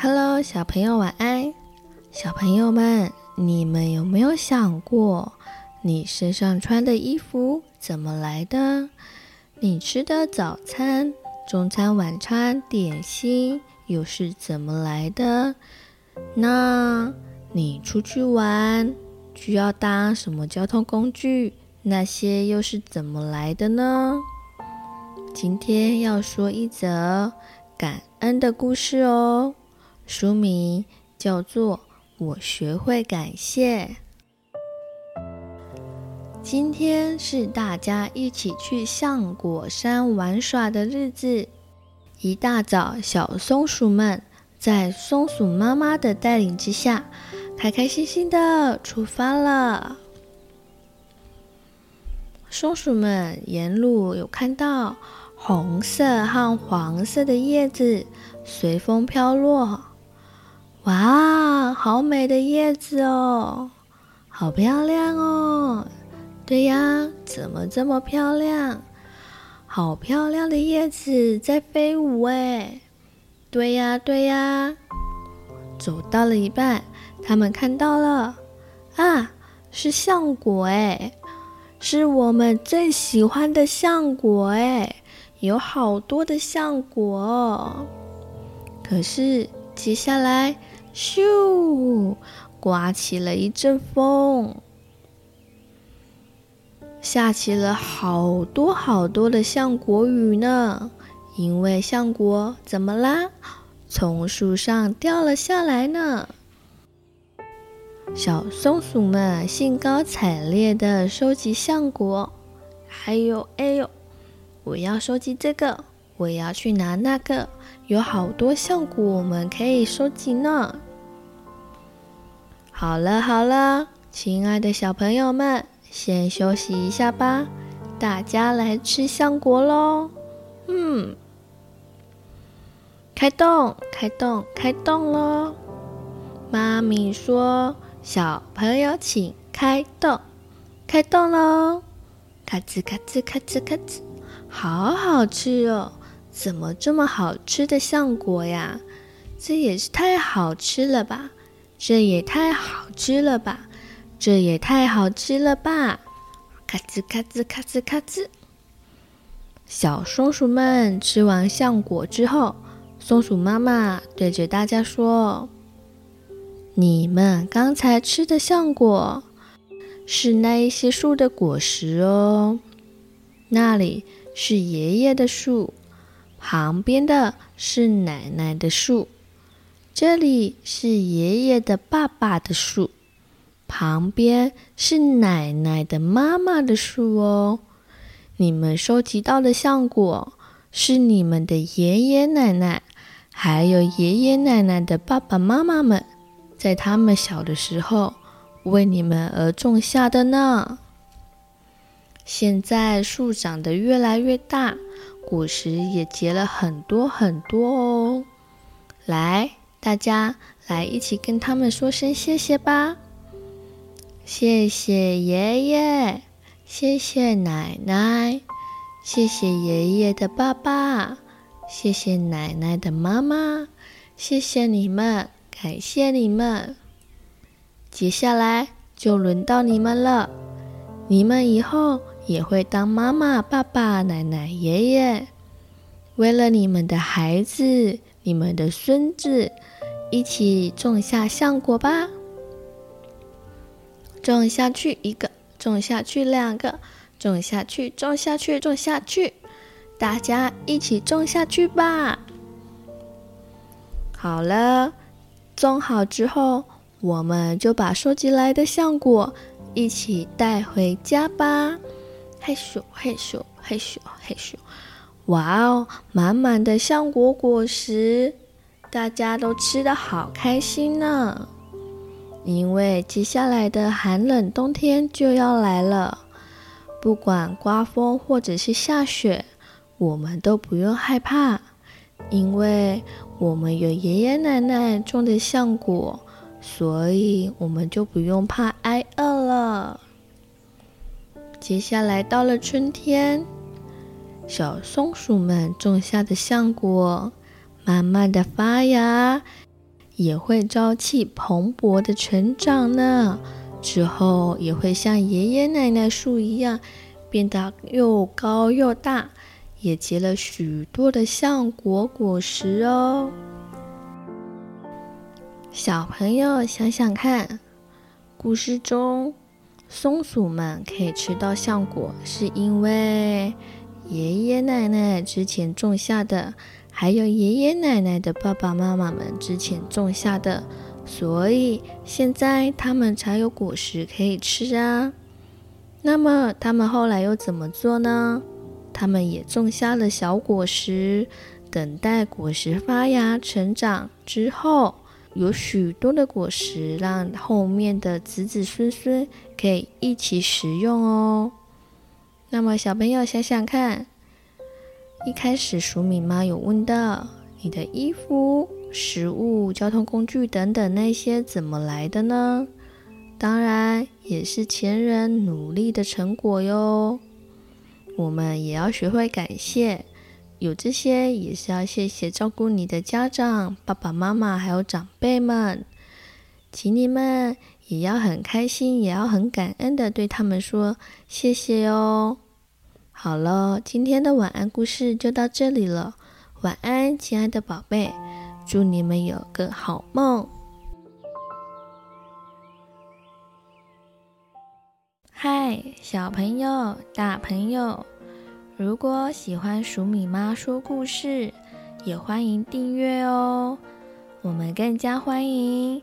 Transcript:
Hello，小朋友晚安。小朋友们，你们有没有想过，你身上穿的衣服怎么来的？你吃的早餐、中餐、晚餐、点心又是怎么来的？那你出去玩需要搭什么交通工具？那些又是怎么来的呢？今天要说一则感恩的故事哦。书名叫做《我学会感谢》。今天是大家一起去橡果山玩耍的日子。一大早，小松鼠们在松鼠妈妈的带领之下，开开心心的出发了。松鼠们沿路有看到红色和黄色的叶子随风飘落。哇，好美的叶子哦，好漂亮哦！对呀，怎么这么漂亮？好漂亮的叶子在飞舞哎！对呀，对呀。走到了一半，他们看到了啊，是橡果哎，是我们最喜欢的橡果哎，有好多的橡果哦。可是接下来。咻！刮起了一阵风，下起了好多好多的橡果雨呢。因为橡果怎么啦？从树上掉了下来呢。小松鼠们兴高采烈地收集橡果，还有，哎呦，我要收集这个，我要去拿那个，有好多橡果我们可以收集呢。好了好了，亲爱的小朋友们，先休息一下吧。大家来吃橡果喽！嗯，开动开动开动喽！妈咪说：“小朋友请开动，开动喽！”咔吱咔吱咔吱咔吱，好好吃哦！怎么这么好吃的橡果呀？这也是太好吃了吧！这也太好吃了吧！这也太好吃了吧！咔吱咔吱咔吱咔吱。小松鼠们吃完橡果之后，松鼠妈妈对着大家说：“你们刚才吃的橡果是那一些树的果实哦。那里是爷爷的树，旁边的是奶奶的树。”这里是爷爷的爸爸的树，旁边是奶奶的妈妈的树哦。你们收集到的橡果是你们的爷爷奶奶，还有爷爷奶奶的爸爸妈妈们，在他们小的时候为你们而种下的呢。现在树长得越来越大，果实也结了很多很多哦。来。大家来一起跟他们说声谢谢吧！谢谢爷爷，谢谢奶奶，谢谢爷爷的爸爸，谢谢奶奶的妈妈，谢谢你们，感谢你们。接下来就轮到你们了，你们以后也会当妈妈、爸爸、奶奶、爷爷，为了你们的孩子，你们的孙子。一起种下橡果吧！种下去一个，种下去两个，种下去，种下去，种下去，大家一起种下去吧！好了，种好之后，我们就把收集来的橡果一起带回家吧！嘿咻嘿咻嘿咻嘿咻！哇哦，满满的橡果果实！大家都吃的好开心呢，因为接下来的寒冷冬天就要来了。不管刮风或者是下雪，我们都不用害怕，因为我们有爷爷奶奶种的橡果，所以我们就不用怕挨。接下来到了春天，小松鼠们种下的橡果。慢慢的发芽，也会朝气蓬勃的成长呢。之后也会像爷爷奶奶树一样，变得又高又大，也结了许多的橡果果实哦。小朋友想想看，故事中松鼠们可以吃到橡果，是因为爷爷奶奶之前种下的，还有爷爷奶奶的爸爸妈妈们之前种下的。所以现在他们才有果实可以吃啊。那么他们后来又怎么做呢？他们也种下了小果实，等待果实发芽成长之后，有许多的果实，让后面的子子孙孙可以一起食用哦。那么小朋友想想看，一开始鼠米妈有问到你的衣服。食物、交通工具等等那些怎么来的呢？当然也是前人努力的成果哟。我们也要学会感谢，有这些也是要谢谢照顾你的家长、爸爸妈妈还有长辈们，请你们也要很开心，也要很感恩的对他们说谢谢哦。好了，今天的晚安故事就到这里了，晚安，亲爱的宝贝。祝你们有个好梦。嗨，小朋友、大朋友，如果喜欢黍米妈说故事，也欢迎订阅哦。我们更加欢迎